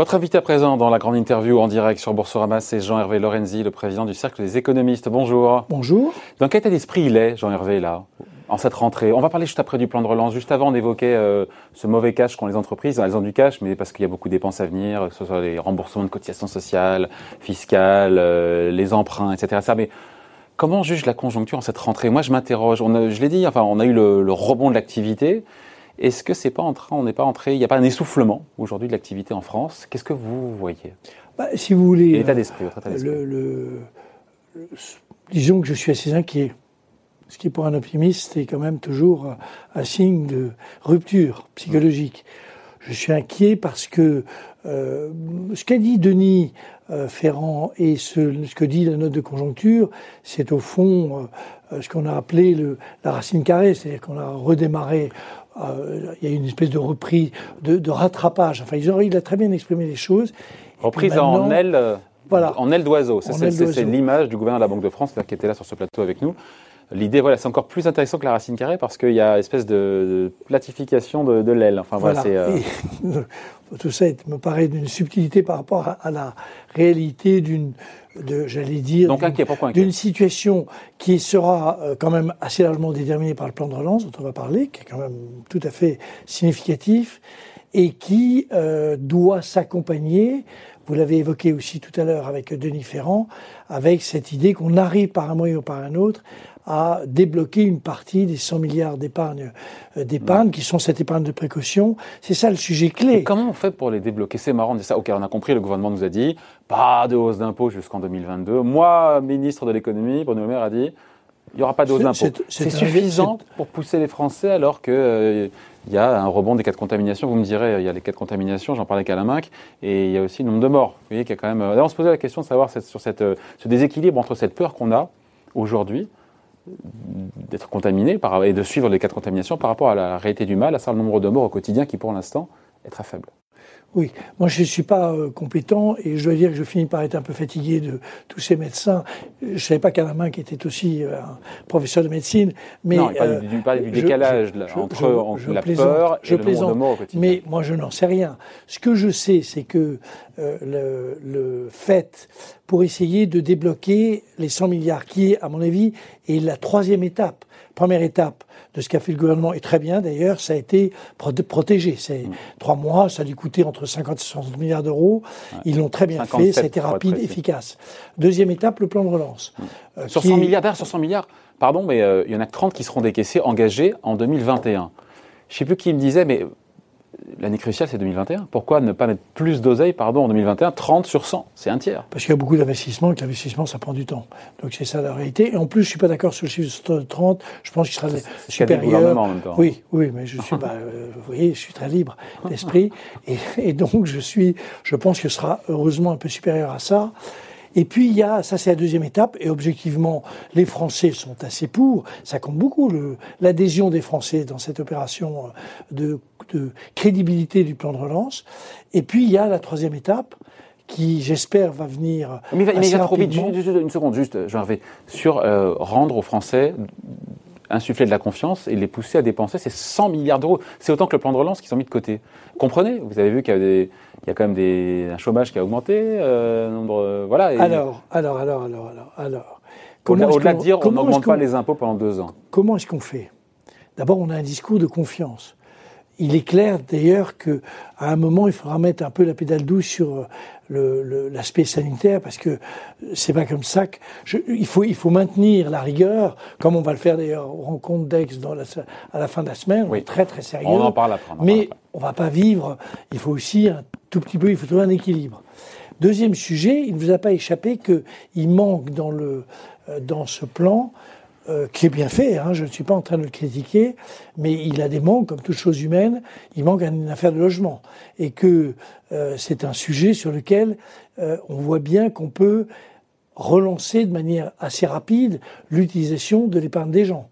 Votre invité à présent dans la grande interview en direct sur Boursorama, c'est Jean-Hervé Lorenzi, le président du Cercle des économistes. Bonjour. Bonjour. Dans quel état d'esprit il est, Jean-Hervé, là, en cette rentrée? On va parler juste après du plan de relance. Juste avant, on évoquait euh, ce mauvais cash qu'ont les entreprises. Elles ont du cash, mais parce qu'il y a beaucoup de dépenses à venir, que ce soit les remboursements de cotisations sociales, fiscales, euh, les emprunts, etc. Ça, mais comment juge la conjoncture en cette rentrée? Moi, je m'interroge. Je l'ai dit, enfin, on a eu le, le rebond de l'activité. Est-ce que c'est pas en train, on n'est pas entré, il n'y a pas un essoufflement aujourd'hui de l'activité en France? Qu'est-ce que vous voyez? Bah, Si vous voulez, l'état d'esprit, le, disons que je suis assez inquiet. Ce qui pour un optimiste est quand même toujours un signe de rupture psychologique. Je suis inquiet parce que euh, ce qu'a dit Denis euh, Ferrand et ce, ce, que dit la note de conjoncture, c'est au fond euh, ce qu'on a appelé le, la racine carrée, c'est-à-dire qu'on a redémarré euh, il y a une espèce de reprise, de, rattrapage. Enfin, ils ont, il a très bien exprimé les choses. Reprise en aile, euh, voilà. en aile d'oiseau. C'est l'image du gouverneur de la Banque de France qui était là sur ce plateau avec nous. L'idée, voilà, c'est encore plus intéressant que la racine carrée parce qu'il y a une espèce de, platification de, l'aile. Enfin, voilà. Euh, tout ça me paraît d'une subtilité par rapport à, la réalité d'une, j'allais dire, d'une situation qui sera euh, quand même assez largement déterminée par le plan de relance dont on va parler, qui est quand même tout à fait significatif et qui euh, doit s'accompagner vous l'avez évoqué aussi tout à l'heure avec Denis Ferrand, avec cette idée qu'on arrive par un moyen ou par un autre à débloquer une partie des 100 milliards d'épargne, euh, d'épargne qui sont cette épargne de précaution. C'est ça le sujet clé. comment on fait pour les débloquer? C'est marrant de ça. Ok, on a compris, le gouvernement nous a dit pas de hausse d'impôts jusqu'en 2022. Moi, ministre de l'économie, Bruno Le Maire a dit il n'y aura pas de hausse d'impôts. C'est suffisant pour pousser les Français alors que euh, il y a un rebond des cas de contamination. Vous me direz, il y a les cas de contamination, j'en parlais avec Alain Minc, et il y a aussi le nombre de morts. Vous voyez qu'il y a quand même. on se posait la question de savoir sur cette, ce déséquilibre entre cette peur qu'on a aujourd'hui d'être contaminé par, et de suivre les cas de contamination par rapport à la réalité du mal, à savoir le nombre de morts au quotidien qui, pour l'instant, est très faible. Oui, moi je ne suis pas euh, compétent et je dois dire que je finis par être un peu fatigué de tous ces médecins. Je ne savais pas qu'Alain qui était aussi euh, un professeur de médecine. Mais, non, il parle du, du, décalage entre, la peur et le nombre de morts au quotidien. Mais moi je n'en sais rien. Ce que je sais, c'est que euh, le, le, fait pour essayer de débloquer les 100 milliards, qui, à mon avis, est la troisième étape. Première étape, de ce qu'a fait le gouvernement, et très bien d'ailleurs, ça a été protégé. C'est mm. trois mois, ça a dû coûter entre 50 et 60 milliards d'euros. Ils l'ont très bien fait, ça a été rapide, efficace. Deuxième étape, le plan de relance. Mm. Euh, sur 100 milliards, d'ailleurs, sur 100 milliards, pardon, mais euh, il y en a 30 qui seront décaissés, engagés en 2021. Je ne sais plus qui me disait, mais l'année cruciale, c'est 2021. Pourquoi ne pas mettre plus d'oseille, pardon, en 2021 30 sur 100, c'est un tiers. Parce qu'il y a beaucoup d'investissements et que l'investissement, ça prend du temps. Donc c'est ça la réalité. Et en plus, je suis pas d'accord sur le chiffre de 30. Je pense qu'il sera supérieur. en même temps. Oui, oui, mais je suis, bah, vous voyez, je suis très libre d'esprit. Et, et, donc, je suis, je pense que ce sera heureusement un peu supérieur à ça. Et puis il y a, ça c'est la deuxième étape, et objectivement, les Français sont assez pour, ça compte beaucoup, l'adhésion des Français dans cette opération euh, de, de, crédibilité du plan de relance. Et puis il y a la troisième étape, qui j'espère va venir. Mais, mais il va trop vite, une seconde, juste, Jean Hervé, sur euh, rendre aux Français insuffler de la confiance et les pousser à dépenser ces 100 milliards d'euros. C'est autant que le plan de relance qu'ils ont mis de côté. Comprenez, vous avez vu qu'il y a des, il y a quand même des, un chômage qui a augmenté, euh, nombre, euh, voilà. Alors, alors, alors, alors, alors, alors. Au-delà de dire on n'augmente pas les impôts pendant deux ans. Comment est-ce qu'on fait? D'abord, on a un discours de confiance. Il est clair d'ailleurs qu'à un moment, il faudra mettre un peu la pédale douce sur l'aspect sanitaire parce que c'est pas comme ça que il faut il faut maintenir la rigueur comme on va le faire d'ailleurs aux rencontres d'Aix à la fin de la semaine. On est très très sérieux. On en parle après. mais on va pas vivre. Il faut aussi un tout petit peu. Il faut trouver un équilibre. Deuxième sujet, il ne vous a pas échappé qu'il manque dans le euh, dans ce plan euh, qui est bien fait, hein, je ne suis pas en train de le critiquer, mais il a des manques, comme toute chose humaine, il manque une affaire de logement. Et que euh, c'est un sujet sur lequel euh, on voit bien qu'on peut relancer de manière assez rapide l'utilisation de l'épargne des gens.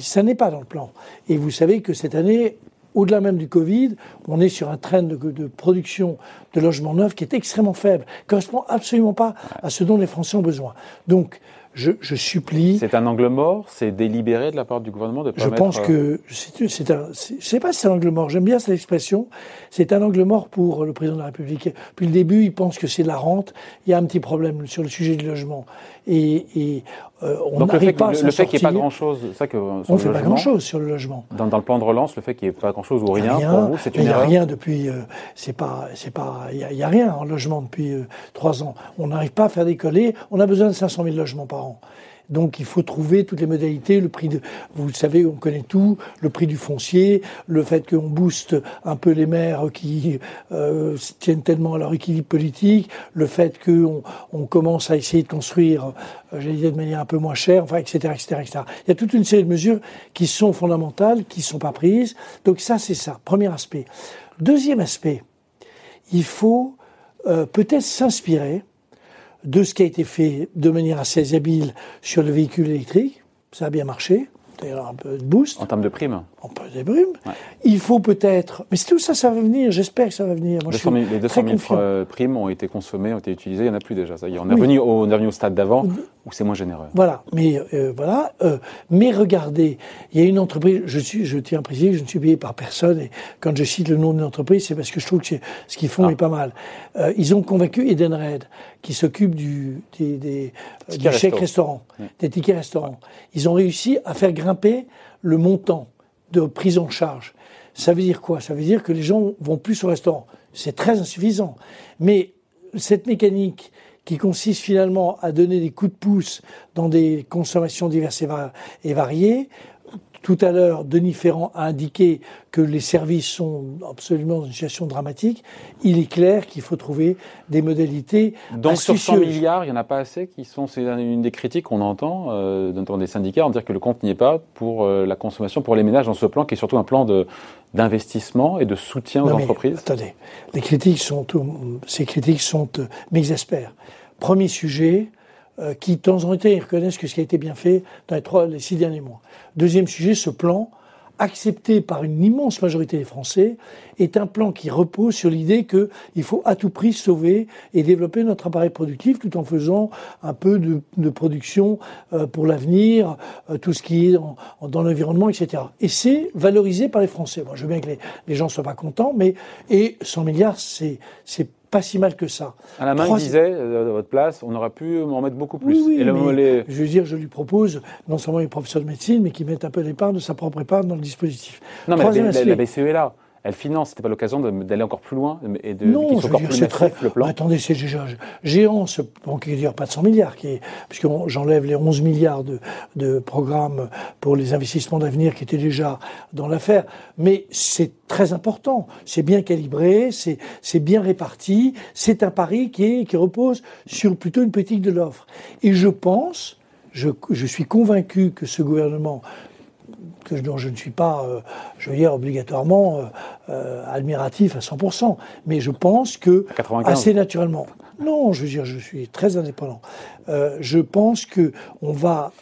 ça n'est pas dans le plan. Et vous savez que cette année, au-delà même du Covid, on est sur un train de, de, production de logements neufs qui est extrêmement faible, correspond absolument pas à ce dont les Français ont besoin. Donc, je, je supplie. C'est un angle mort, c'est délibéré de la part du gouvernement de Je pense que c'est un, je sais pas si c'est un angle mort. J'aime bien cette expression. C'est un angle mort pour le président de la République. Depuis le début, il pense que c'est de la rente. Il y a un petit problème sur le sujet du logement. Et, et euh, on n'arrive pas le, le fait qu'il n'y ait pas grand-chose, ça que on ne fait pas grand-chose sur le logement. Dans, dans, le plan de relance, le fait qu'il n'y ait pas grand-chose ou rien, pour vous, c'est une Il n'y a rien depuis. Euh, c'est pas, c'est pas. Il y, a rien en logement depuis euh, trois ans. On n'arrive pas à faire décoller. On a besoin de 500 000 logements par an. Donc il faut trouver toutes les modalités, le prix de, vous savez, on connaît tout, le prix du foncier, le fait qu'on booste un peu les maires qui euh, tiennent tellement à leur équilibre politique, le fait qu'on on commence à essayer de construire, euh, j'allais dire de manière un peu moins chère, enfin, etc., etc., etc. Il y a toute une série de mesures qui sont fondamentales, qui ne sont pas prises. Donc ça, c'est ça, premier aspect. Deuxième aspect, il faut euh, peut-être s'inspirer de ce qui a été fait de manière assez habile sur le véhicule électrique. Ça a bien marché. D'ailleurs, un peu de boost. En termes de primes En peu de primes. Il faut peut-être. Mais tout ça, ça va venir. J'espère que ça va venir. Moi, 200 000, les 200 000 primes ont été consommées, ont été utilisées. Il n'y en a plus déjà. Ça. On, est revenu au, on est revenu au stade d'avant où c'est moins généreux? Voilà. Mais, euh, voilà. Euh, mais regardez, il y a une entreprise. Je, suis, je tiens à préciser je ne suis payé par personne. Et quand je cite le nom d'une entreprise, c'est parce que je trouve que ce qu'ils font ah. est pas mal. Euh, ils ont convaincu Edenred, qui s'occupe du, des, des, du chèque restaurant, des tickets restaurants. Ils ont réussi à faire grimper le montant de prise en charge. Ça veut dire quoi? Ça veut dire que les gens vont plus au restaurant. C'est très insuffisant. Mais cette mécanique qui consiste finalement à donner des coups de pouce dans des consommations diverses et variées, tout à l'heure, Denis Ferrand a indiqué que les services sont absolument dans une situation dramatique. Il est clair qu'il faut trouver des modalités. Donc sur 100 milliards, il n'y en a pas assez qui sont, c'est une des critiques qu'on entend euh, dans des syndicats, en dire que le compte n'y est pas pour euh, la consommation, pour les ménages dans ce plan qui est surtout un plan de, d'investissement et de soutien aux entreprises. Attendez, les critiques sont, ces critiques sont, euh, m'exaspèrent. Premier sujet, euh, qui, de temps en temps, reconnaissent que ce qui a été bien fait dans les, trois, les six derniers mois. Deuxième sujet, ce plan, accepté par une immense majorité des Français, est un plan qui repose sur l'idée qu'il faut à tout prix sauver et développer notre appareil productif tout en faisant un peu de, production euh, pour l'avenir, euh, tout ce qui est dans, l'environnement, etc. Et c'est valorisé par les Français. Moi, je veux bien que les, les gens soient pas contents, mais et 100 milliards, c'est pas si mal que ça. À la main, il disait, euh, à votre place, on aurait pu en mettre beaucoup plus. Oui, oui, Je veux dire, je lui propose, non seulement les professeurs de médecine, mais qu'il mette un peu d'épargne de sa propre épargne dans le dispositif. Non, mais la, BCE est là elle finance. C'était pas l'occasion d'aller encore plus loin et de non, encore plus très... le plan. attendez, c'est déjà géant ce plan qui pas de 100 milliards, qui est, puisque j'enlève les 11 milliards de, de programmes pour les investissements d'avenir qui étaient déjà dans l'affaire. Mais c'est très important. C'est bien calibré, c'est bien réparti. C'est un pari qui, est, qui repose sur plutôt une politique de l'offre. Et je pense, je, je suis convaincu que ce gouvernement que, dont je ne suis pas, euh, je veux dire, obligatoirement euh, euh, admiratif à 100%. Mais je pense que, assez naturellement, non, je veux dire, je suis très indépendant. je pense que on va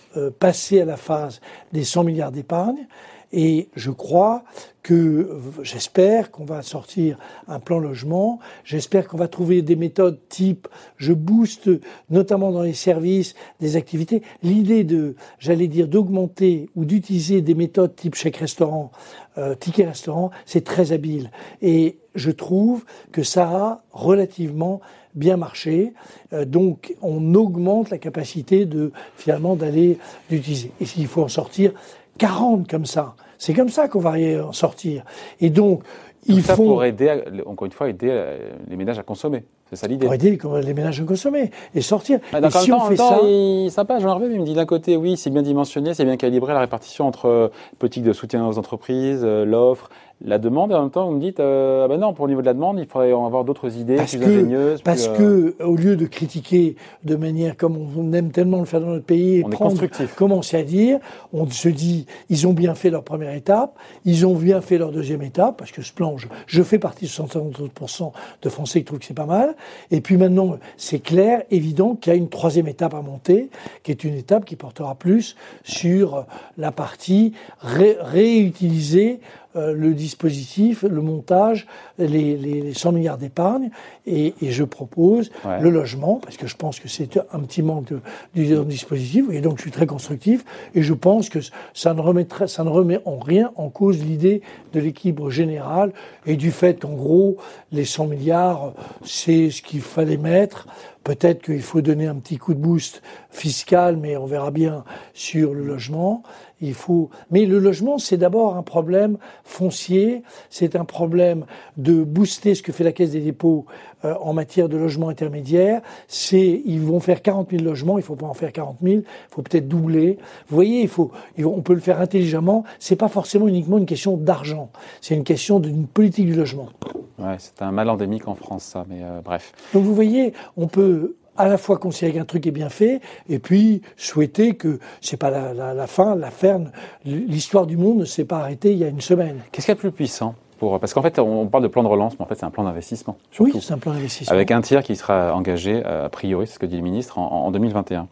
passer à la phase des 100 milliards d'épargne et je crois que, j'espère qu'on va sortir un plan logement, j'espère qu'on va trouver des méthodes type, je booste notamment dans les services, des activités. L'idée de, j'allais dire, d'augmenter ou d'utiliser des méthodes type chèque restaurant, euh, ticket restaurant, c'est très habile. Et je trouve que ça a relativement bien marché. Euh, donc, on augmente la capacité de finalement d'aller l'utiliser. Et s'il faut en sortir 40 comme ça, c'est comme ça qu'on va y en sortir. Et donc, il ça faut. pour aider, encore une fois, aider euh, les ménages à consommer. C'est ça l'idée. Pour aider les ménages à consommer et sortir. Ah, et si on fait ça. Il, sympa, Jean Hervé, il me dit d'un côté, oui, c'est bien dimensionné, c'est bien calibré la répartition entre euh, politique de soutien aux entreprises, euh, l'offre, la demande, et en même temps, vous me dites, euh, ah ben non, pour le niveau de la demande, il faudrait avoir d'autres idées parce plus que, ingénieuses. Parce que, au lieu de critiquer de manière comme on aime tellement le faire dans notre pays, on prendre, commencer à dire, on se dit, ils ont bien fait leur première étape, ils ont bien fait leur deuxième étape, parce que ce plan, je, je fais partie de 70% de Français qui trouvent que c'est pas mal, et puis maintenant, c'est clair, évident qu'il y a une troisième étape à monter, qui est une étape qui portera plus sur la partie ré réutilisée euh, le dispositif, le montage, les, les 100 milliards d'épargne, et, et, je propose le logement, parce que je pense que c'est un petit manque de, du dispositif, et donc je suis très constructif, et je pense que ça ne, remettrait, ça ne remet en rien en cause l'idée de l'équilibre général, et du fait qu'en gros, les 100 milliards, c'est ce qu'il fallait mettre, Peut-être qu'il faut donner un petit coup de boost fiscal, mais on verra bien sur le logement. Il faut, mais le logement, c'est d'abord un problème foncier, c'est un problème de booster ce que fait la Caisse des dépôts euh, en matière de logement intermédiaire. C'est, ils vont faire 40 000 logements, il faut pas en faire 40 000, il faut peut-être doubler. Vous voyez, il faut, on peut le faire intelligemment. C'est pas forcément uniquement une question d'argent, c'est une question d'une politique du logement. Ouais, c'est un mal endémique en France, ça, mais euh, bref. Donc vous voyez, on peut à la fois considérer qu'un truc est bien fait, et puis souhaiter que c'est pas la, la, la fin, la ferme, l'histoire du monde ne s'est pas arrêtée il y a une semaine. Qu'est-ce qu'il y a de plus puissant pour, parce qu'en fait, on parle de plan de relance, mais en fait, c'est un plan d'investissement. Oui, c'est un plan d'investissement. Avec un tiers qui sera engagé, euh, a priori, c'est ce que dit le ministre, en, en 2021.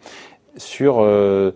Sur, euh,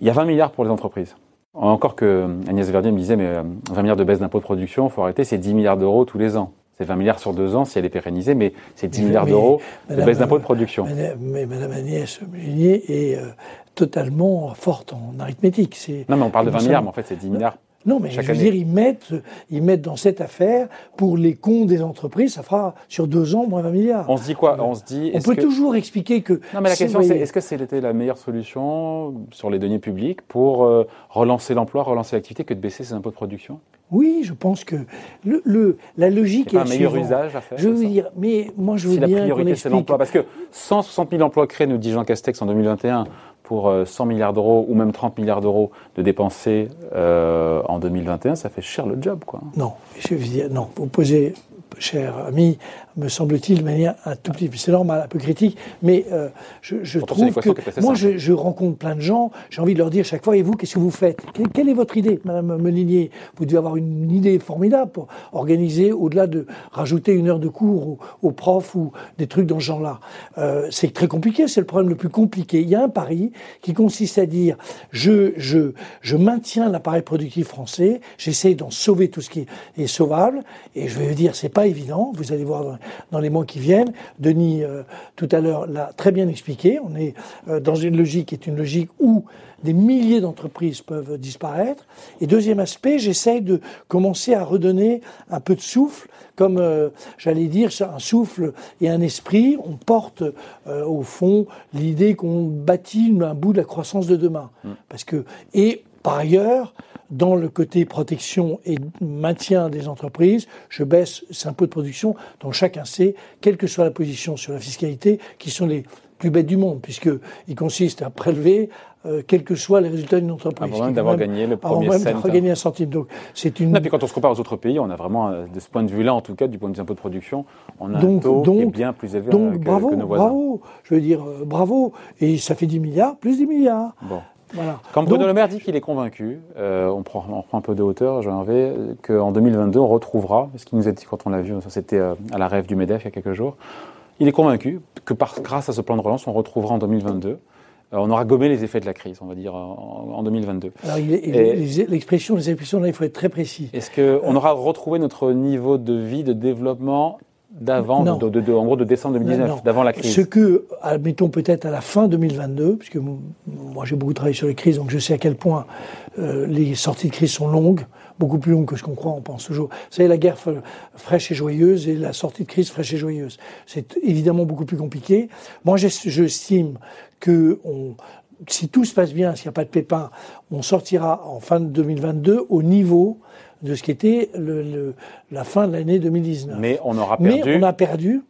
il y a 20 milliards pour les entreprises. Encore que Agnès Verdier me disait, mais 20 euh, milliards de baisse d'impôts de production, il faut arrêter, c'est 10 milliards d'euros tous les ans. C'est 20 milliards sur deux ans si elle est pérennisée, mais c'est 10 milliards d'euros de baisse d'impôts de production. mais Mme Agnès Meunier est euh, totalement forte en arithmétique. Non, mais on parle de 20 milliards, mais en fait, c'est 10 milliards. Non, mais je veux dire, ils mettent, ils mettent dans cette affaire, pour les comptes des entreprises, ça fera sur deux ans moins 20 milliards. On se dit quoi? On se dit. On peut toujours expliquer que. Non, mais la question, c'est est-ce que c'était la meilleure solution sur les deniers publics pour euh, relancer l'emploi, relancer l'activité, que de baisser ses impôts de production? Oui, je pense que le, le la logique est, pas un meilleur usage à faire. Je veux dire, mais moi je veux si bien la priorité c'est l'emploi, parce que 160 000 emplois créés, nous dit Jean Castex en 2021, pour 100 euh, milliards d'euros ou même 30 milliards d'euros de dépensés euh, en 2021, ça fait cher le job, quoi. Non, je non. Vous posez cher ami, me semble-t-il, de manière un tout petit peu, c'est normal, un peu critique, mais euh, je, je trouve que, moi, je, je, rencontre plein de gens, j'ai envie de leur dire chaque fois, et vous, qu'est-ce que vous faites? Quelle, est votre idée, Madame Melinier Vous devez avoir une idée formidable pour organiser, au-delà de rajouter une heure de cours aux, profs ou des trucs dans ce genre-là. Euh, c'est très compliqué, c'est le problème le plus compliqué. Il y a un pari qui consiste à dire, je, je, je maintiens l'appareil productif français, j'essaie d'en sauver tout ce qui est sauvable, et je vais dire, c'est pas évident, vous allez voir dans, les mois qui viennent. Denis, euh, tout à l'heure, l'a très bien expliqué. On est euh, dans une logique qui est une logique où des milliers d'entreprises peuvent disparaître. Et deuxième aspect, j'essaye de commencer à redonner un peu de souffle, comme euh, j'allais dire, un souffle et un esprit. On porte au fond l'idée qu'on bâtit un bout de la croissance de demain. Mm. Parce que et par ailleurs, dans le côté protection et maintien des entreprises, je baisse ces impôts de production dont chacun sait, quelle que soit la position sur la fiscalité, qui sont les plus bêtes du monde, puisqu'ils consistent à prélever euh, quels que soient les résultats d'une entreprise. Avant même d'avoir gagné le premier avant même d'avoir gagné un centime. Donc, c'est une. Non, puis quand on se compare aux autres pays, on a vraiment, euh, de ce point de vue-là, en tout cas, du point de vue impôts de production, on a un taux qui est bien plus élevé donc, que, bravo, que nos voisins. Bravo, je veux dire, euh, bravo. Et ça fait 10 milliards, plus 10 milliards. Bon. Quand Bruno Le Maire dit qu'il est convaincu, euh, on, prend, on, prend, un peu de hauteur, Jean Hervé, qu'en 2022, on retrouvera, ce qu'il nous a dit quand on l'a vu, c'était euh, à la rêve du MEDEF il y a quelques jours, il est convaincu que par, grâce à ce plan de relance, on retrouvera en 2022 euh, on aura gommé les effets de la crise, on va dire, en, 2022. Alors, l'expression, les expressions, là, il faut être très précis. Est-ce qu'on aura retrouvé notre niveau de vie, de développement d'avant, de, de, en gros de décembre 2019, d'avant la crise Ce que, admettons peut-être à la fin 2022, puisque moi j'ai beaucoup travaillé sur les crises, donc je sais à quel point euh, les sorties de crise sont longues, beaucoup plus longues que ce qu'on croit, on pense toujours. Vous savez, la guerre fraîche et joyeuse et la sortie de crise fraîche et joyeuse. C'est évidemment beaucoup plus compliqué. Moi, j'estime que on, si tout se passe bien, s'il n'y a pas de pépin, on sortira en fin de 2022 au niveau de ce qui était le, la fin de l'année 2019. Mais on aura perdu. Mais on a perdu.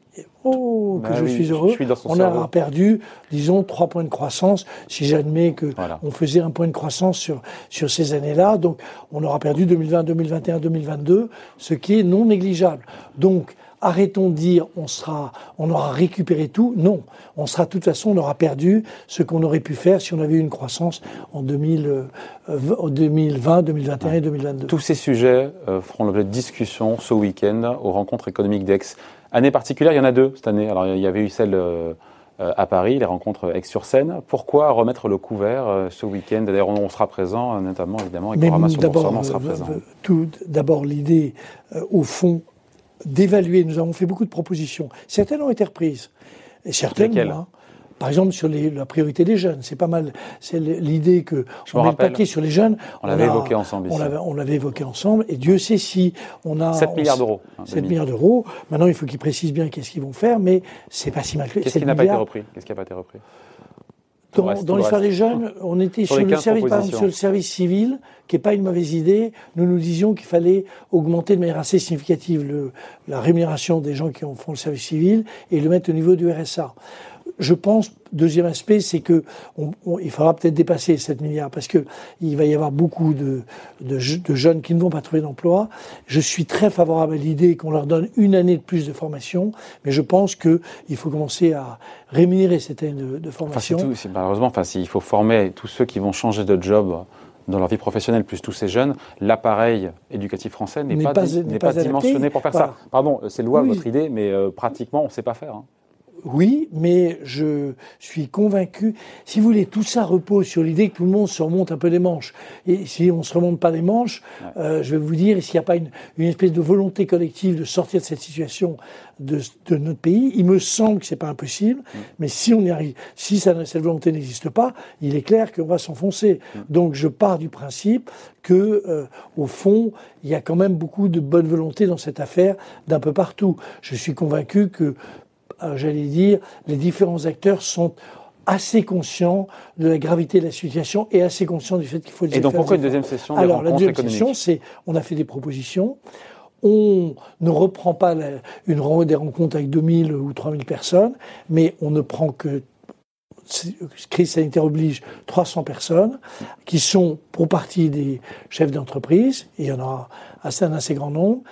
Oh, que bah je suis heureux. on aura perdu, disons, trois points de croissance, si j'admets que on faisait un point de croissance sur, sur ces années-là. Donc, on aura perdu 2020, 2021, 2022, ce qui est non négligeable. Donc, arrêtons de dire on sera, on aura récupéré tout. Non, on sera de toute façon, on aura perdu ce qu'on aurait pu faire si on avait eu une croissance en 2000, 2020, 2021 et 2022. Tous ces sujets euh, feront l'objet de discussions ce week-end aux rencontres économiques d'Aix. Année particulière, il y en a deux cette année. Alors il y avait eu celle euh, à Paris, les rencontres Aix-sur-Seine. Pourquoi remettre le couvert ce week-end? D'ailleurs, on sera présent, notamment évidemment, avec Programmation sera présent. Tout d'abord, l'idée, au fond, d'évaluer. Nous avons fait beaucoup de propositions. Certaines ont été reprises. Et certaines, par exemple, sur la priorité des jeunes, c'est pas mal. C'est l'idée que Je on met le paquet sur les jeunes. On l'avait évoqué ensemble. On l'avait évoqué ensemble. Et Dieu sait si on a 7 milliards d'euros. 7 milliards d'euros. Maintenant, il faut qu'ils précisent bien qu'est-ce qu'ils vont faire, mais c'est pas si mal que. Qu'est-ce qui n'a pas été repris? Qu'est-ce qui n'a pas été repris? Dans, l'histoire des jeunes, on était sur, le service, par exemple, sur le service civil, qui n'est pas une mauvaise idée. Nous nous disions qu'il fallait augmenter de manière assez significative le, la rémunération des gens qui font le service civil et le mettre au niveau du RSA je pense, deuxième aspect, c'est que il faudra peut-être dépasser 7 milliards parce que il va y avoir beaucoup de, de, jeunes qui ne vont pas trouver d'emploi. Je suis très favorable à l'idée qu'on leur donne une année de plus de formation, mais je pense qu'il faut commencer à rémunérer cette année de, formation. Enfin, tout, malheureusement, enfin, il faut former tous ceux qui vont changer de job dans leur vie professionnelle, plus tous ces jeunes, l'appareil éducatif français n'est pas, pas, dimensionné pour faire ça. Pardon, c'est louable votre idée, mais euh, pratiquement, on ne sait pas faire. Hein. Oui, mais je suis convaincu. Si vous voulez, tout ça repose sur l'idée que tout le monde se remonte un peu les manches. Et si on ne se remonte pas les manches, euh, je vais vous dire, s'il n'y a pas une, espèce de volonté collective de sortir de cette situation de, notre pays, il me semble que c'est pas impossible. Mais si on y arrive, si cette volonté n'existe pas, il est clair qu'on va s'enfoncer. Donc, je pars du principe que, euh, au fond, il y a quand même beaucoup de bonne volonté dans cette affaire d'un peu partout. Je suis convaincu que j'allais dire, les différents acteurs sont assez conscients de la gravité de la situation et assez conscients du fait qu'il faut. Et donc pourquoi une deuxième session Alors la deuxième session, c'est on a fait des propositions. On ne reprend pas une des rencontres avec 2000 ou 3000 personnes, mais on ne prend que crise sanitaire oblige 300 personnes qui sont pour partie des chefs d'entreprise, il y en a assez, un assez grand nombre,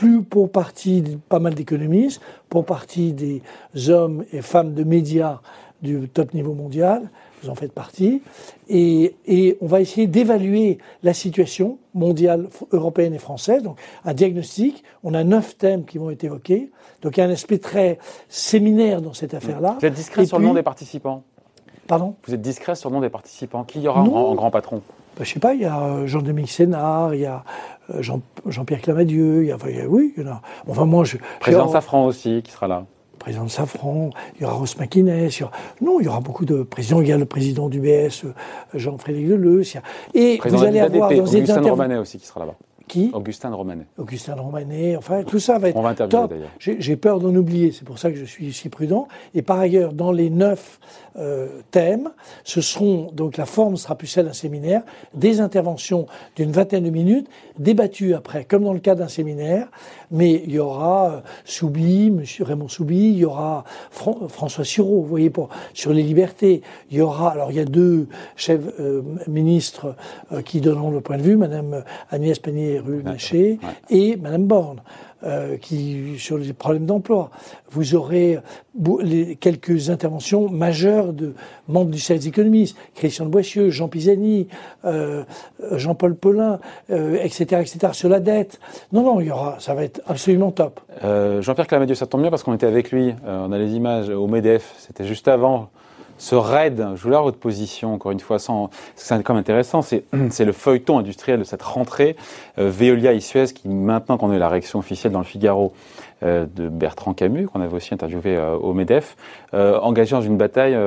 plus pour partie pas mal d'économistes, pour partie des hommes et femmes de médias du top niveau mondial, vous en faites partie, et, et on va essayer d'évaluer la situation mondiale, européenne et française, donc un diagnostic, on a neuf thèmes qui vont être évoqués, donc il y a un aspect très séminaire dans cette affaire-là. Vous êtes discret sur le nom des participants? Pardon? Vous êtes discret sur le nom des participants. Qui y aura en, grand patron? Je sais pas, il y a euh, Jean-Dominique Sénard, il y a euh, Jean, Jean-Pierre Clamadieu, il y a, oui, il y en a. Enfin, moi, je. Président Safran aussi, qui sera là. Président de Safran, il y aura Ross McInnes, non, il y aura beaucoup de présidents. Il y a le président du BS, euh, Jean-Frédéric Deleuze. Et vous allez avoir dans Augustin Romanet aussi qui sera là-bas. Qui? Augustin Romanet. Augustin Romanet, enfin, tout ça va être. On va interviewer d'ailleurs. J'ai peur d'en oublier, c'est pour ça que je suis si prudent. Et par ailleurs, dans les neuf euh, thèmes. Ce seront, donc la forme sera plus celle d'un séminaire, des interventions d'une vingtaine de minutes, débattues après, comme dans le cas d'un séminaire, mais il y aura euh, Soubi, Monsieur Raymond Soubi, il y aura François Sureau, vous voyez, pour, sur les libertés. Il y aura, alors il y a deux chefs euh, ministres qui donneront le point de vue, Madame Agnès Pannier-Runacher et Madame Borne. Euh, qui, sur les problèmes d'emploi. Vous aurez quelques interventions majeures de membres du service économiste, Christian de Boissieu, Jean Pisani, euh, Jean-Paul Paulin, euh, etc., etc., sur la dette. Non, non, il y aura, ça va être absolument top. Jean-Pierre Clamadieu, ça tombe bien parce qu'on était avec lui, on a les images au MEDEF, c'était juste avant ce raid, je voulais votre position, encore une fois, sans, c'est quand même intéressant, c'est, c'est le feuilleton industriel de cette rentrée, euh, Veolia et Suez, qui maintenant qu'on a eu la réaction officielle dans le Figaro euh, de Bertrand Camus, qu'on avait aussi interviewé euh, au MEDEF, engagé dans une bataille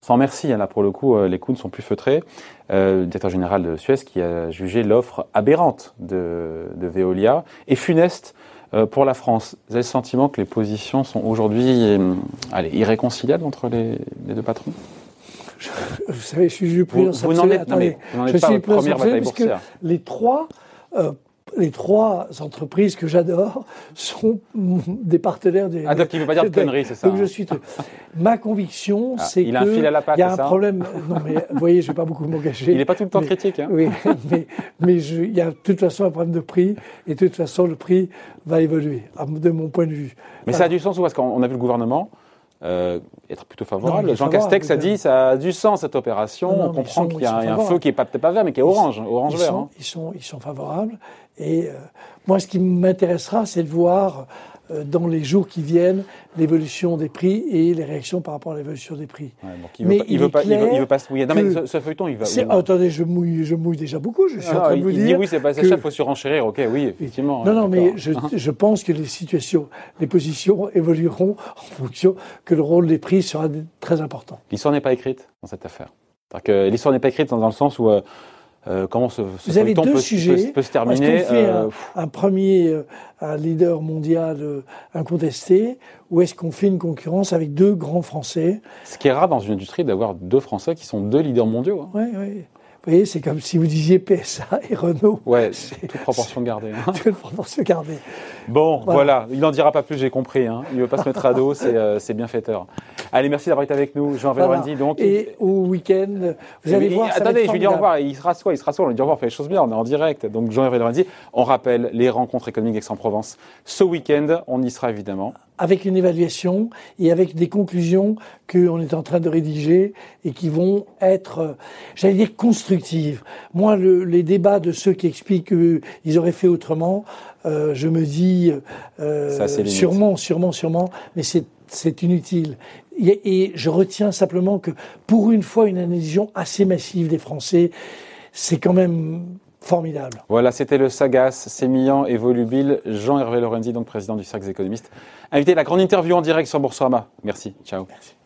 sans merci, hein, là pour le coup, les coups ne sont plus feutrés. le directeur général de Suez qui a jugé l'offre aberrante de, de Veolia et funeste euh, pour la France, vous avez le sentiment que les positions sont aujourd'hui euh, irréconciliables entre les, deux patrons? Vous savez, je suis plus vous, vous n'en êtes, je pas suis bataille boursière. Les trois euh, les trois entreprises que j'adore sont des partenaires des. Ah, donc il ne veut pas dire de conneries, c'est ça Donc je hein. suis. Ma conviction, ah, c'est qu'il a un fil à la patte, Il y a un problème. Non, mais vous voyez, je ne vais pas beaucoup m'engager. Il n'est pas tout le temps critique. Hein. Oui, mais, mais il y a de toute façon un problème de prix, et de toute façon, le prix va évoluer, de mon point de vue. Mais ça a du sens, parce qu'on a vu le gouvernement. Euh, être plutôt favorable? Jean Castex a dit ça a du sens cette opération. on comprend qu'il y a un, feu qui est peut-être pas vert mais qui est orange, orange vert. Ils, sont, ils sont favorables et euh, moi, ce qui m'intéressera, c'est de voir euh, dans les jours qui viennent l'évolution des prix et les réactions par rapport à l'évolution des prix. il mais il, veut pas, il, veut, pas, se mouiller. Non, mais ce, feuilleton, il va. attendez, je mouille, je mouille déjà beaucoup. Je suis en train de vous il dire. Dit, oui, c'est pas ça, il faut surenchérir. Ok, oui, effectivement. Non, non, mais je, je, pense que les situations, les positions évolueront en fonction que le rôle des prix sera très important. L'histoire n'est pas écrite dans cette affaire. L'histoire n'est pas écrite dans, le sens où euh, euh, comment ce, ce Vous avez deux peut, sujets. Peut, se terminer Est-ce qu'on fait euh, un, premier un leader mondial incontesté ou est-ce qu'on fait une concurrence avec deux grands Français? Ce qui est rare dans une industrie d'avoir deux Français qui sont deux leaders mondiaux. Oui, hein. oui. Vous voyez, c'est comme si vous disiez PSA et Renault. Ouais, toute proportion gardée. Hein. toute proportion gardée. Bon, voilà. il n'en dira pas plus, j'ai compris. Hein. Il ne veut pas se mettre à dos, c'est euh, bienfaiteur. Allez, merci d'avoir été avec nous, Jean voilà. Donc, et au week-end, vous allez voir. attendez, je lui dis au revoir. Il se rassoit, il se rassoit. On lui dit au revoir, on fait les choses bien, on est en direct. Donc, Jean-Hervé on rappelle les rencontres économiques Aix-en-Provence. Ce week-end, on y sera évidemment avec une évaluation et avec des conclusions qu'on est en train de rédiger et qui vont être, euh, j'allais dire, constructives. Moi, le, les débats de ceux qui expliquent qu'ils auraient fait autrement, euh, je me dis euh, sûrement, sûrement, sûrement, mais c'est inutile. Et, et, je retiens simplement que pour une fois, une adhésion assez massive des Français, c'est quand même formidable. Voilà, c'était le Sagas, sémillant et volubile, Jean-Hervé Lorenzi, donc président du Cercle des économistes. Invité à la grande interview en direct sur Boursorama. Merci. Ciao. Merci.